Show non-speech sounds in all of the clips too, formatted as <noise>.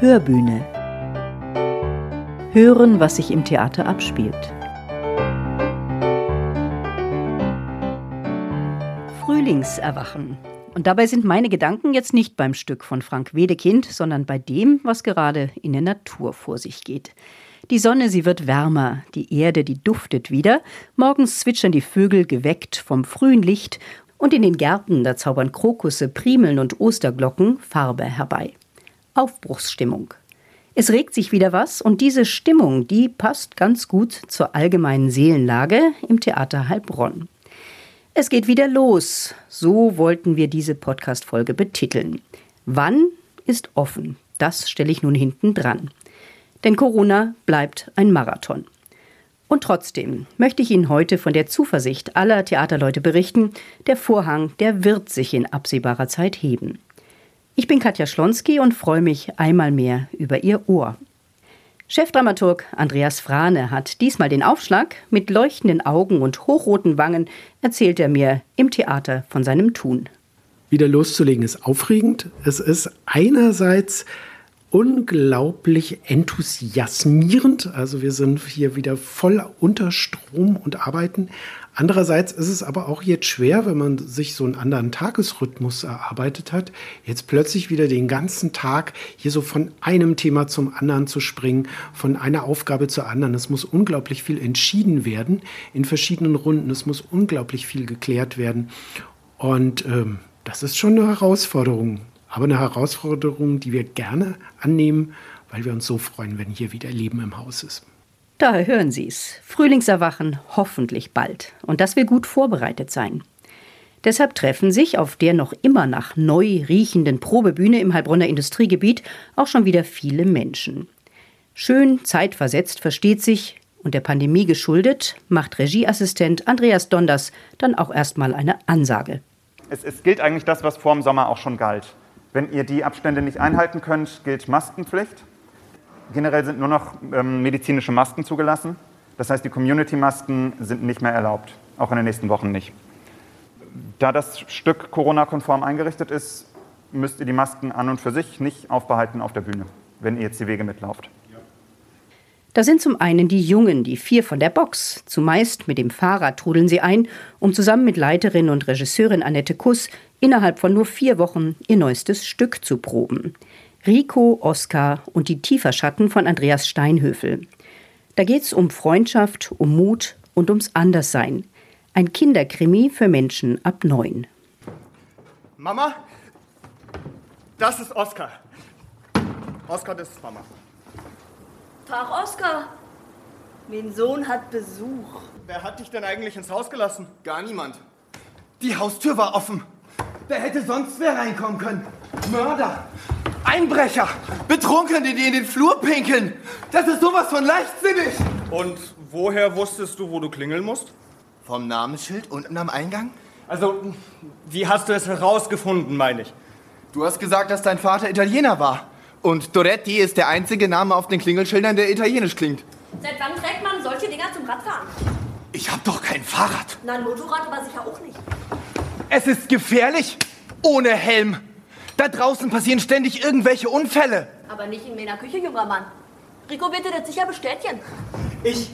Hörbühne. Hören, was sich im Theater abspielt. Frühlingserwachen. Und dabei sind meine Gedanken jetzt nicht beim Stück von Frank Wedekind, sondern bei dem, was gerade in der Natur vor sich geht. Die Sonne, sie wird wärmer, die Erde, die duftet wieder, morgens zwitschern die Vögel geweckt vom frühen Licht und in den Gärten, da zaubern Krokusse, Primeln und Osterglocken Farbe herbei. Aufbruchsstimmung. Es regt sich wieder was und diese Stimmung, die passt ganz gut zur allgemeinen Seelenlage im Theater Heilbronn. Es geht wieder los. So wollten wir diese Podcast-Folge betiteln. Wann ist offen? Das stelle ich nun hinten dran. Denn Corona bleibt ein Marathon. Und trotzdem möchte ich Ihnen heute von der Zuversicht aller Theaterleute berichten, der Vorhang, der wird sich in absehbarer Zeit heben. Ich bin Katja Schlonski und freue mich einmal mehr über Ihr Ohr. Chefdramaturg Andreas Frane hat diesmal den Aufschlag. Mit leuchtenden Augen und hochroten Wangen erzählt er mir im Theater von seinem Tun. Wieder loszulegen ist aufregend. Es ist einerseits unglaublich enthusiasmierend. Also wir sind hier wieder voll unter Strom und arbeiten. Andererseits ist es aber auch jetzt schwer, wenn man sich so einen anderen Tagesrhythmus erarbeitet hat, jetzt plötzlich wieder den ganzen Tag hier so von einem Thema zum anderen zu springen, von einer Aufgabe zur anderen. Es muss unglaublich viel entschieden werden in verschiedenen Runden. Es muss unglaublich viel geklärt werden. Und ähm, das ist schon eine Herausforderung. Aber eine Herausforderung, die wir gerne annehmen, weil wir uns so freuen, wenn hier wieder Leben im Haus ist. Da hören Sie es. Frühlingserwachen hoffentlich bald. Und das will gut vorbereitet sein. Deshalb treffen sich auf der noch immer nach neu riechenden Probebühne im Heilbronner Industriegebiet auch schon wieder viele Menschen. Schön zeitversetzt versteht sich und der Pandemie geschuldet, macht Regieassistent Andreas Donders dann auch erstmal eine Ansage. Es, es gilt eigentlich das, was vor dem Sommer auch schon galt. Wenn ihr die Abstände nicht einhalten könnt, gilt Maskenpflicht. Generell sind nur noch ähm, medizinische Masken zugelassen. Das heißt, die Community-Masken sind nicht mehr erlaubt, auch in den nächsten Wochen nicht. Da das Stück Corona-konform eingerichtet ist, müsst ihr die Masken an und für sich nicht aufbehalten auf der Bühne, wenn ihr jetzt die Wege mitlauft. Da sind zum einen die Jungen, die vier von der Box. Zumeist mit dem Fahrrad trudeln sie ein, um zusammen mit Leiterin und Regisseurin Annette Kuss innerhalb von nur vier Wochen ihr neuestes Stück zu proben. Rico, Oskar und die Tieferschatten von Andreas Steinhöfel. Da geht's um Freundschaft, um Mut und ums Anderssein. Ein Kinderkrimi für Menschen ab neun. Mama, das ist Oskar. Oskar, das ist Mama. Tag, Oskar. Mein Sohn hat Besuch. Wer hat dich denn eigentlich ins Haus gelassen? Gar niemand. Die Haustür war offen. Wer hätte sonst wer reinkommen können? Mörder! Einbrecher! Betrunkene, die in den Flur pinkeln! Das ist sowas von leichtsinnig! Und woher wusstest du, wo du klingeln musst? Vom Namensschild unten am Eingang? Also, wie hast du es herausgefunden, meine ich? Du hast gesagt, dass dein Vater Italiener war. Und Doretti ist der einzige Name auf den Klingelschildern, der italienisch klingt. Seit wann trägt man solche Dinger zum Radfahren? Ich hab doch kein Fahrrad. Na, ein Motorrad aber sicher auch nicht. Es ist gefährlich. Ohne Helm. Da draußen passieren ständig irgendwelche Unfälle. Aber nicht in meiner Küche, junger Mann. Rico wird dir das sicher bestätigen. Ich.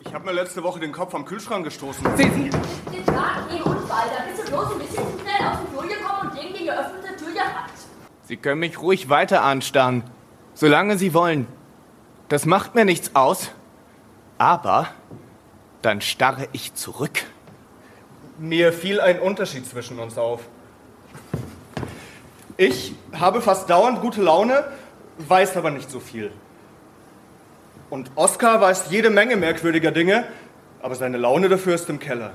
Ich habe mir letzte Woche den Kopf am Kühlschrank gestoßen. Sehen Sie, Den Tag eh Unfall. Da bist du bloß ein bisschen zu schnell auf die Flur gekommen und gegen die geöffnete Tür gerannt. Sie können mich ruhig weiter anstarren. Solange Sie wollen. Das macht mir nichts aus. Aber dann starre ich zurück. Mir fiel ein Unterschied zwischen uns auf. Ich habe fast dauernd gute Laune, weiß aber nicht so viel. Und Oskar weiß jede Menge merkwürdiger Dinge, aber seine Laune dafür ist im Keller.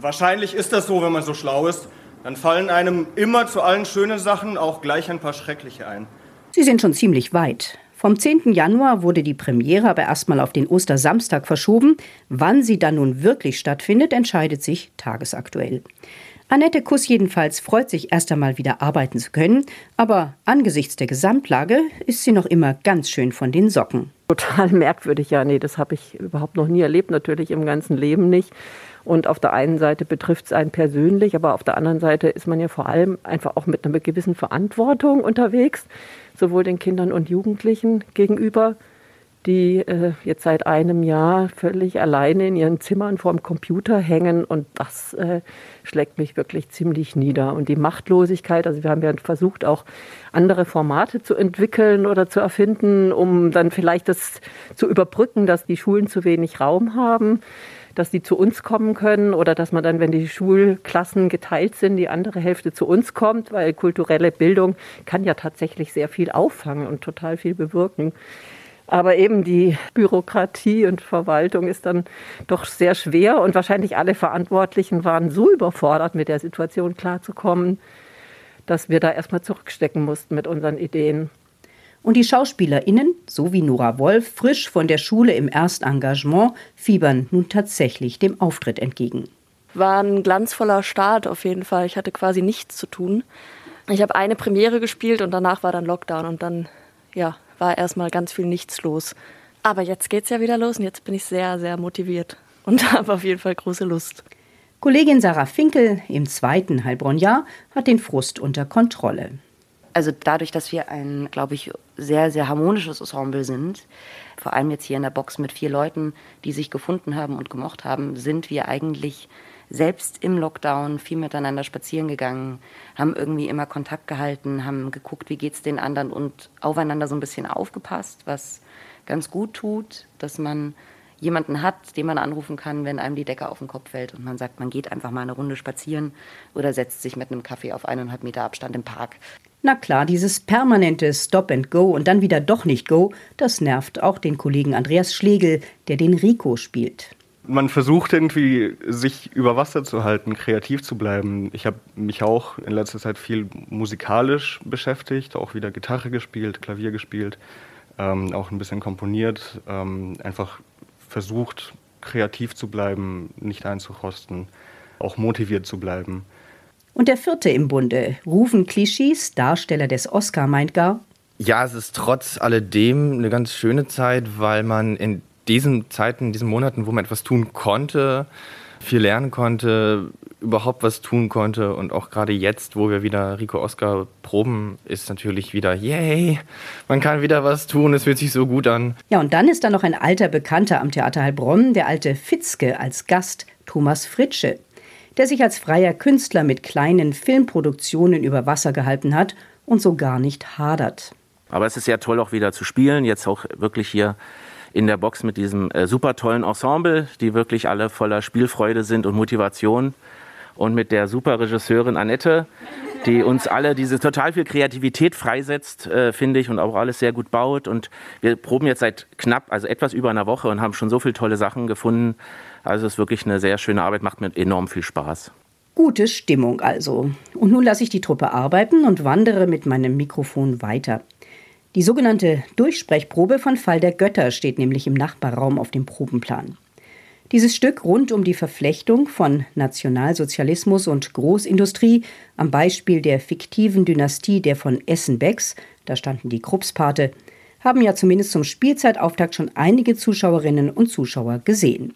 Wahrscheinlich ist das so, wenn man so schlau ist. Dann fallen einem immer zu allen schönen Sachen auch gleich ein paar schreckliche ein. Sie sind schon ziemlich weit. Vom 10. Januar wurde die Premiere aber erstmal auf den Ostersamstag verschoben. Wann sie dann nun wirklich stattfindet, entscheidet sich tagesaktuell. Annette Kuss jedenfalls freut sich erst einmal wieder arbeiten zu können, aber angesichts der Gesamtlage ist sie noch immer ganz schön von den Socken. Total <laughs> merkwürdig, ja, nee, das habe ich überhaupt noch nie erlebt, natürlich im ganzen Leben nicht. Und auf der einen Seite betrifft es einen persönlich, aber auf der anderen Seite ist man ja vor allem einfach auch mit einer gewissen Verantwortung unterwegs, sowohl den Kindern und Jugendlichen gegenüber, die äh, jetzt seit einem Jahr völlig alleine in ihren Zimmern vorm Computer hängen. Und das äh, schlägt mich wirklich ziemlich nieder. Und die Machtlosigkeit, also wir haben ja versucht, auch andere Formate zu entwickeln oder zu erfinden, um dann vielleicht das zu überbrücken, dass die Schulen zu wenig Raum haben dass die zu uns kommen können oder dass man dann, wenn die Schulklassen geteilt sind, die andere Hälfte zu uns kommt, weil kulturelle Bildung kann ja tatsächlich sehr viel auffangen und total viel bewirken. Aber eben die Bürokratie und Verwaltung ist dann doch sehr schwer und wahrscheinlich alle Verantwortlichen waren so überfordert, mit der Situation klarzukommen, dass wir da erstmal zurückstecken mussten mit unseren Ideen. Und die SchauspielerInnen, so wie Nora Wolf, frisch von der Schule im Erstengagement, fiebern nun tatsächlich dem Auftritt entgegen. War ein glanzvoller Start auf jeden Fall. Ich hatte quasi nichts zu tun. Ich habe eine Premiere gespielt und danach war dann Lockdown und dann, ja, war erstmal ganz viel nichts los. Aber jetzt geht's ja wieder los und jetzt bin ich sehr, sehr motiviert und <laughs> habe auf jeden Fall große Lust. Kollegin Sarah Finkel im zweiten Heilbronn-Jahr hat den Frust unter Kontrolle. Also dadurch, dass wir ein, glaube ich, sehr, sehr harmonisches Ensemble sind, vor allem jetzt hier in der Box mit vier Leuten, die sich gefunden haben und gemocht haben, sind wir eigentlich selbst im Lockdown viel miteinander spazieren gegangen, haben irgendwie immer Kontakt gehalten, haben geguckt, wie geht es den anderen und aufeinander so ein bisschen aufgepasst, was ganz gut tut, dass man jemanden hat, den man anrufen kann, wenn einem die Decke auf den Kopf fällt und man sagt, man geht einfach mal eine Runde spazieren oder setzt sich mit einem Kaffee auf eineinhalb Meter Abstand im Park. Na klar, dieses permanente Stop and Go und dann wieder doch nicht Go, das nervt auch den Kollegen Andreas Schlegel, der den Rico spielt man versucht irgendwie, sich über Wasser zu halten, kreativ zu bleiben. Ich habe mich auch in letzter Zeit viel musikalisch beschäftigt, auch wieder Gitarre gespielt, Klavier gespielt, ähm, auch ein bisschen komponiert, ähm, einfach versucht, kreativ zu bleiben, nicht einzurosten, auch motiviert zu bleiben. Und der vierte im Bunde, Rufen Klischees, Darsteller des Oscar, meint gar, ja, es ist trotz alledem eine ganz schöne Zeit, weil man in diesen Zeiten, in diesen Monaten, wo man etwas tun konnte, viel lernen konnte, überhaupt was tun konnte und auch gerade jetzt, wo wir wieder Rico Oscar proben, ist natürlich wieder, yay, man kann wieder was tun, es fühlt sich so gut an. Ja, und dann ist da noch ein alter Bekannter am Theater Heilbronn, der alte Fitzke als Gast, Thomas Fritsche, der sich als freier Künstler mit kleinen Filmproduktionen über Wasser gehalten hat und so gar nicht hadert. Aber es ist sehr toll auch wieder zu spielen, jetzt auch wirklich hier in der Box mit diesem äh, super tollen Ensemble, die wirklich alle voller Spielfreude sind und Motivation. Und mit der super Regisseurin Annette, die uns alle diese total viel Kreativität freisetzt, äh, finde ich, und auch alles sehr gut baut. Und wir proben jetzt seit knapp, also etwas über einer Woche und haben schon so viele tolle Sachen gefunden. Also es ist wirklich eine sehr schöne Arbeit, macht mir enorm viel Spaß. Gute Stimmung also. Und nun lasse ich die Truppe arbeiten und wandere mit meinem Mikrofon weiter. Die sogenannte Durchsprechprobe von Fall der Götter steht nämlich im Nachbarraum auf dem Probenplan. Dieses Stück rund um die Verflechtung von Nationalsozialismus und Großindustrie am Beispiel der fiktiven Dynastie der von Essenbecks, da standen die Kruppspate, haben ja zumindest zum Spielzeitauftakt schon einige Zuschauerinnen und Zuschauer gesehen.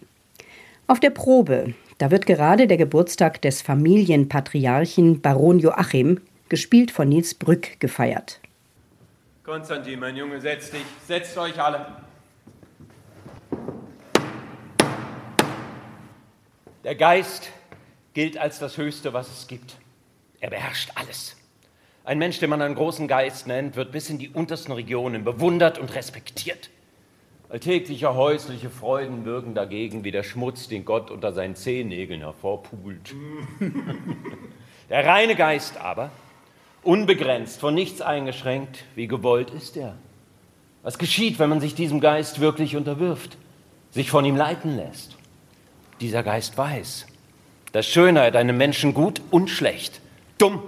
Auf der Probe, da wird gerade der Geburtstag des Familienpatriarchen Baron Joachim, gespielt von Nils Brück, gefeiert. Konstantin, mein Junge, setz dich. Setzt euch alle. Der Geist gilt als das Höchste, was es gibt. Er beherrscht alles. Ein Mensch, den man einen großen Geist nennt, wird bis in die untersten Regionen bewundert und respektiert. Alltägliche häusliche Freuden wirken dagegen wie der Schmutz, den Gott unter seinen Zehennägeln hervorpult. <laughs> der reine Geist aber unbegrenzt, von nichts eingeschränkt, wie gewollt ist er. Was geschieht, wenn man sich diesem Geist wirklich unterwirft, sich von ihm leiten lässt? Dieser Geist weiß, dass Schönheit einem Menschen gut und schlecht, dumm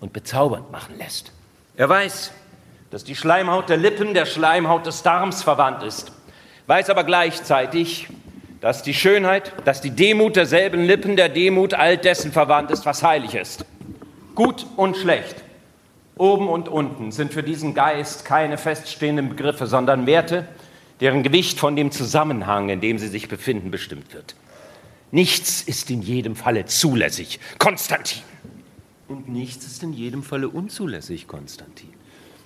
und bezaubernd machen lässt. Er weiß, dass die Schleimhaut der Lippen der Schleimhaut des Darms verwandt ist, weiß aber gleichzeitig, dass die Schönheit, dass die Demut derselben Lippen der Demut all dessen verwandt ist, was heilig ist. Gut und schlecht, oben und unten sind für diesen Geist keine feststehenden Begriffe, sondern Werte, deren Gewicht von dem Zusammenhang, in dem sie sich befinden, bestimmt wird. Nichts ist in jedem Falle zulässig, Konstantin. Und nichts ist in jedem Falle unzulässig, Konstantin.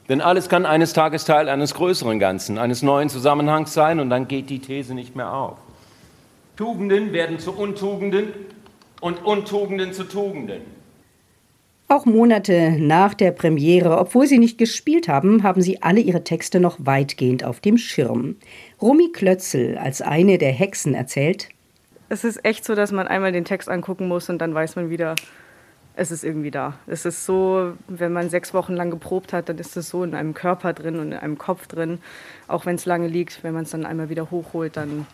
Denn alles kann eines Tages Teil eines größeren Ganzen, eines neuen Zusammenhangs sein und dann geht die These nicht mehr auf. Tugenden werden zu Untugenden und Untugenden zu Tugenden. Auch Monate nach der Premiere, obwohl sie nicht gespielt haben, haben sie alle ihre Texte noch weitgehend auf dem Schirm. Romy Klötzel als eine der Hexen erzählt: Es ist echt so, dass man einmal den Text angucken muss und dann weiß man wieder, es ist irgendwie da. Es ist so, wenn man sechs Wochen lang geprobt hat, dann ist es so in einem Körper drin und in einem Kopf drin. Auch wenn es lange liegt, wenn man es dann einmal wieder hochholt, dann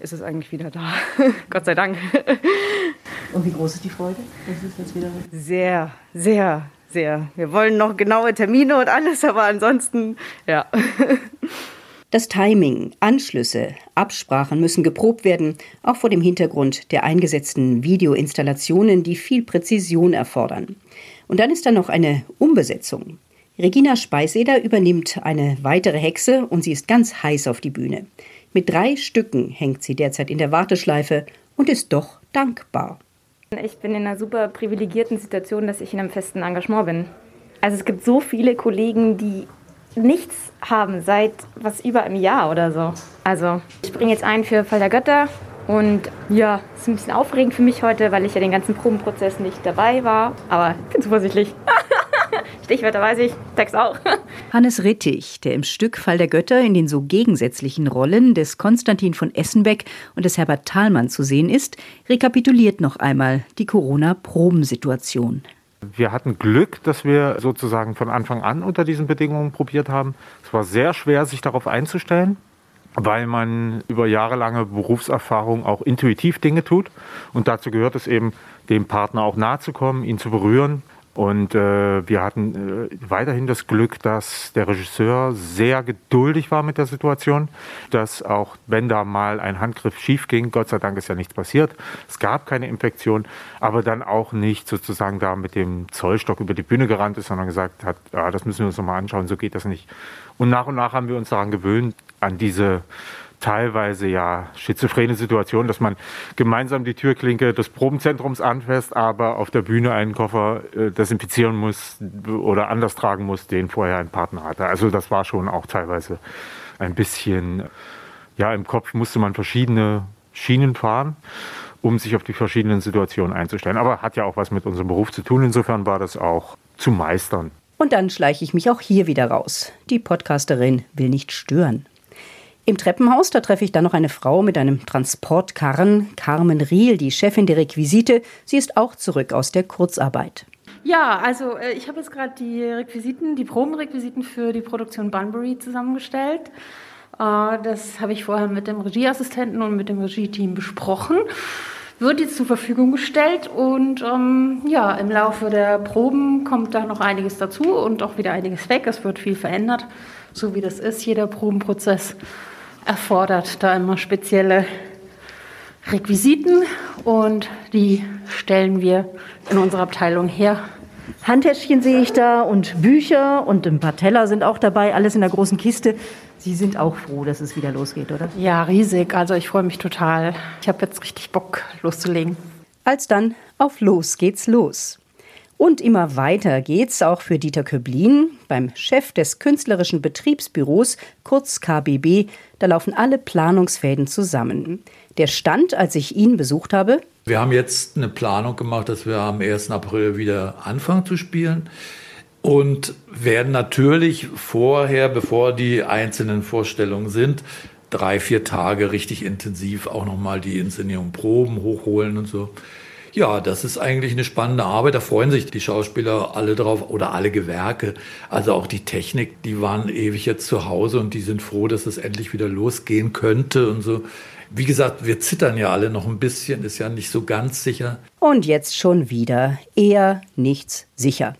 ist es eigentlich wieder da. <laughs> Gott sei Dank. Und wie groß ist die Freude? Das ist jetzt wieder sehr, sehr, sehr. Wir wollen noch genaue Termine und alles, aber ansonsten, ja. <laughs> Das Timing, Anschlüsse, Absprachen müssen geprobt werden, auch vor dem Hintergrund der eingesetzten Videoinstallationen, die viel Präzision erfordern. Und dann ist da noch eine Umbesetzung. Regina Speiseder übernimmt eine weitere Hexe und sie ist ganz heiß auf die Bühne. Mit drei Stücken hängt sie derzeit in der Warteschleife und ist doch dankbar. Ich bin in einer super privilegierten Situation, dass ich in einem festen Engagement bin. Also es gibt so viele Kollegen, die nichts haben seit was über einem Jahr oder so. Also ich springe jetzt ein für Fall der Götter und ja, es ist ein bisschen aufregend für mich heute, weil ich ja den ganzen Probenprozess nicht dabei war. Aber ich bin zuversichtlich. <laughs> Stichwörter weiß ich, Text auch. Hannes Rittig, der im Stück Fall der Götter in den so gegensätzlichen Rollen des Konstantin von Essenbeck und des Herbert Thalmann zu sehen ist, rekapituliert noch einmal die Corona-Probensituation. Wir hatten Glück, dass wir sozusagen von Anfang an unter diesen Bedingungen probiert haben. Es war sehr schwer, sich darauf einzustellen, weil man über jahrelange Berufserfahrung auch intuitiv Dinge tut. Und dazu gehört es eben, dem Partner auch nahe zu kommen, ihn zu berühren, und äh, wir hatten äh, weiterhin das Glück, dass der Regisseur sehr geduldig war mit der Situation, dass auch wenn da mal ein Handgriff schief ging, Gott sei Dank ist ja nichts passiert, es gab keine Infektion, aber dann auch nicht sozusagen da mit dem Zollstock über die Bühne gerannt ist, sondern gesagt hat, ja, das müssen wir uns nochmal anschauen, so geht das nicht. Und nach und nach haben wir uns daran gewöhnt, an diese teilweise ja schizophrene Situation, dass man gemeinsam die Türklinke des Probenzentrums anfasst, aber auf der Bühne einen Koffer äh, desinfizieren muss oder anders tragen muss, den vorher ein Partner hatte. Also das war schon auch teilweise ein bisschen, ja, im Kopf musste man verschiedene Schienen fahren, um sich auf die verschiedenen Situationen einzustellen. Aber hat ja auch was mit unserem Beruf zu tun. Insofern war das auch zu meistern. Und dann schleiche ich mich auch hier wieder raus. Die Podcasterin will nicht stören. Im Treppenhaus, da treffe ich dann noch eine Frau mit einem Transportkarren, Carmen Riel, die Chefin der Requisite. Sie ist auch zurück aus der Kurzarbeit. Ja, also äh, ich habe jetzt gerade die Requisiten, die Probenrequisiten für die Produktion Bunbury zusammengestellt. Äh, das habe ich vorher mit dem Regieassistenten und mit dem Regie-Team besprochen. Wird jetzt zur Verfügung gestellt und ähm, ja, im Laufe der Proben kommt da noch einiges dazu und auch wieder einiges weg. Es wird viel verändert, so wie das ist, jeder Probenprozess erfordert da immer spezielle Requisiten und die stellen wir in unserer Abteilung her. Handtäschchen sehe ich da und Bücher und ein paar Teller sind auch dabei, alles in der großen Kiste. Sie sind auch froh, dass es wieder losgeht, oder? Ja, riesig. Also ich freue mich total. Ich habe jetzt richtig Bock loszulegen. Als dann auf Los geht's los. Und immer weiter geht's auch für Dieter Köblin, beim Chef des künstlerischen Betriebsbüros, kurz KBB. Da laufen alle Planungsfäden zusammen. Der Stand, als ich ihn besucht habe. Wir haben jetzt eine Planung gemacht, dass wir am 1. April wieder anfangen zu spielen und werden natürlich vorher, bevor die einzelnen Vorstellungen sind, drei, vier Tage richtig intensiv auch nochmal die Inszenierung proben, hochholen und so. Ja, das ist eigentlich eine spannende Arbeit. Da freuen sich die Schauspieler alle drauf oder alle Gewerke. Also auch die Technik, die waren ewig jetzt zu Hause und die sind froh, dass es endlich wieder losgehen könnte und so. Wie gesagt, wir zittern ja alle noch ein bisschen, ist ja nicht so ganz sicher. Und jetzt schon wieder eher nichts sicher.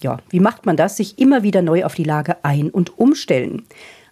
Ja, wie macht man das? Sich immer wieder neu auf die Lage ein- und umstellen.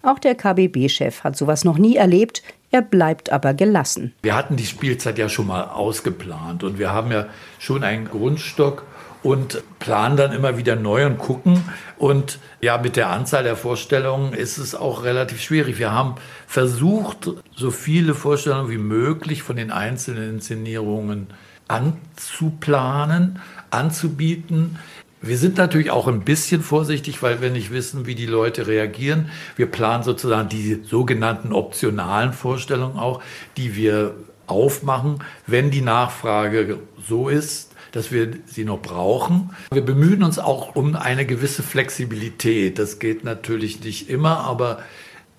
Auch der KBB-Chef hat sowas noch nie erlebt. Er bleibt aber gelassen. Wir hatten die Spielzeit ja schon mal ausgeplant und wir haben ja schon einen Grundstock und planen dann immer wieder neu und gucken. Und ja, mit der Anzahl der Vorstellungen ist es auch relativ schwierig. Wir haben versucht, so viele Vorstellungen wie möglich von den einzelnen Inszenierungen anzuplanen, anzubieten. Wir sind natürlich auch ein bisschen vorsichtig, weil wir nicht wissen, wie die Leute reagieren. Wir planen sozusagen die sogenannten optionalen Vorstellungen auch, die wir aufmachen, wenn die Nachfrage so ist, dass wir sie noch brauchen. Wir bemühen uns auch um eine gewisse Flexibilität. Das geht natürlich nicht immer, aber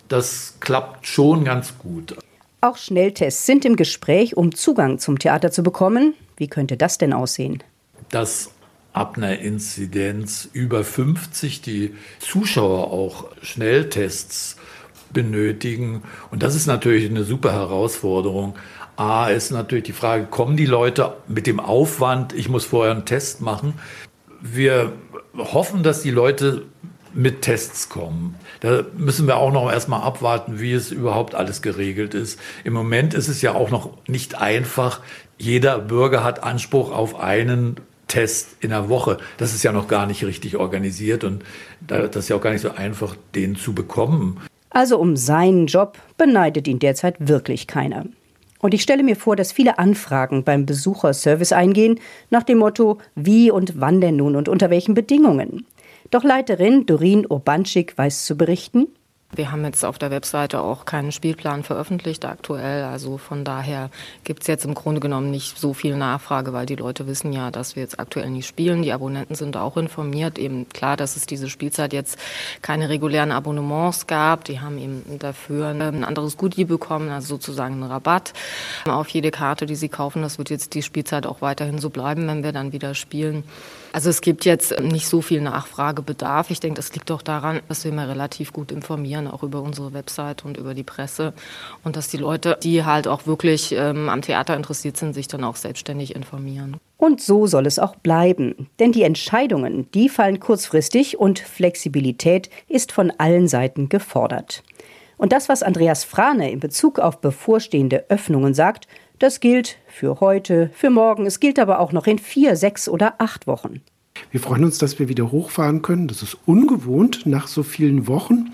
das klappt schon ganz gut. Auch Schnelltests sind im Gespräch, um Zugang zum Theater zu bekommen. Wie könnte das denn aussehen? Dass ab einer Inzidenz über 50 die Zuschauer auch Schnelltests benötigen. Und das ist natürlich eine super Herausforderung. A ist natürlich die Frage, kommen die Leute mit dem Aufwand, ich muss vorher einen Test machen? Wir hoffen, dass die Leute mit Tests kommen. Da müssen wir auch noch erstmal abwarten, wie es überhaupt alles geregelt ist. Im Moment ist es ja auch noch nicht einfach. Jeder Bürger hat Anspruch auf einen Test in der Woche. Das ist ja noch gar nicht richtig organisiert und das ist ja auch gar nicht so einfach, den zu bekommen. Also um seinen Job beneidet ihn derzeit wirklich keiner. Und ich stelle mir vor, dass viele Anfragen beim Besucherservice eingehen, nach dem Motto, wie und wann denn nun und unter welchen Bedingungen. Doch Leiterin Dorin Urbanschik weiß zu berichten, wir haben jetzt auf der Webseite auch keinen Spielplan veröffentlicht aktuell. Also von daher gibt es jetzt im Grunde genommen nicht so viel Nachfrage, weil die Leute wissen ja, dass wir jetzt aktuell nicht spielen. Die Abonnenten sind auch informiert. Eben klar, dass es diese Spielzeit jetzt keine regulären Abonnements gab. Die haben eben dafür ein anderes Goodie bekommen, also sozusagen einen Rabatt auf jede Karte, die sie kaufen. Das wird jetzt die Spielzeit auch weiterhin so bleiben, wenn wir dann wieder spielen. Also es gibt jetzt nicht so viel Nachfragebedarf. Ich denke, das liegt doch daran, dass wir immer relativ gut informieren, auch über unsere Website und über die Presse. Und dass die Leute, die halt auch wirklich ähm, am Theater interessiert sind, sich dann auch selbstständig informieren. Und so soll es auch bleiben. Denn die Entscheidungen, die fallen kurzfristig und Flexibilität ist von allen Seiten gefordert. Und das, was Andreas Frane in Bezug auf bevorstehende Öffnungen sagt, das gilt für heute, für morgen, es gilt aber auch noch in vier, sechs oder acht Wochen. Wir freuen uns, dass wir wieder hochfahren können. Das ist ungewohnt nach so vielen Wochen.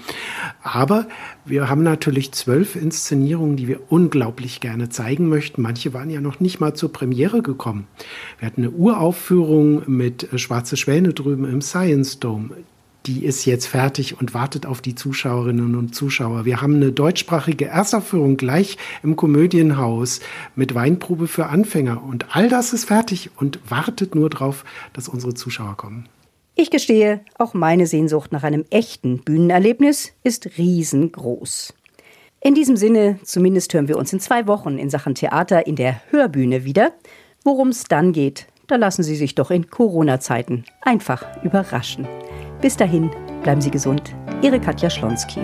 Aber wir haben natürlich zwölf Inszenierungen, die wir unglaublich gerne zeigen möchten. Manche waren ja noch nicht mal zur Premiere gekommen. Wir hatten eine Uraufführung mit Schwarze Schwäne drüben im Science Dome die ist jetzt fertig und wartet auf die Zuschauerinnen und Zuschauer. Wir haben eine deutschsprachige Erstaufführung gleich im Komödienhaus mit Weinprobe für Anfänger. Und all das ist fertig und wartet nur darauf, dass unsere Zuschauer kommen. Ich gestehe, auch meine Sehnsucht nach einem echten Bühnenerlebnis ist riesengroß. In diesem Sinne, zumindest hören wir uns in zwei Wochen in Sachen Theater in der Hörbühne wieder. Worum es dann geht, da lassen Sie sich doch in Corona-Zeiten einfach überraschen. Bis dahin, bleiben Sie gesund. Ihre Katja Schlonski.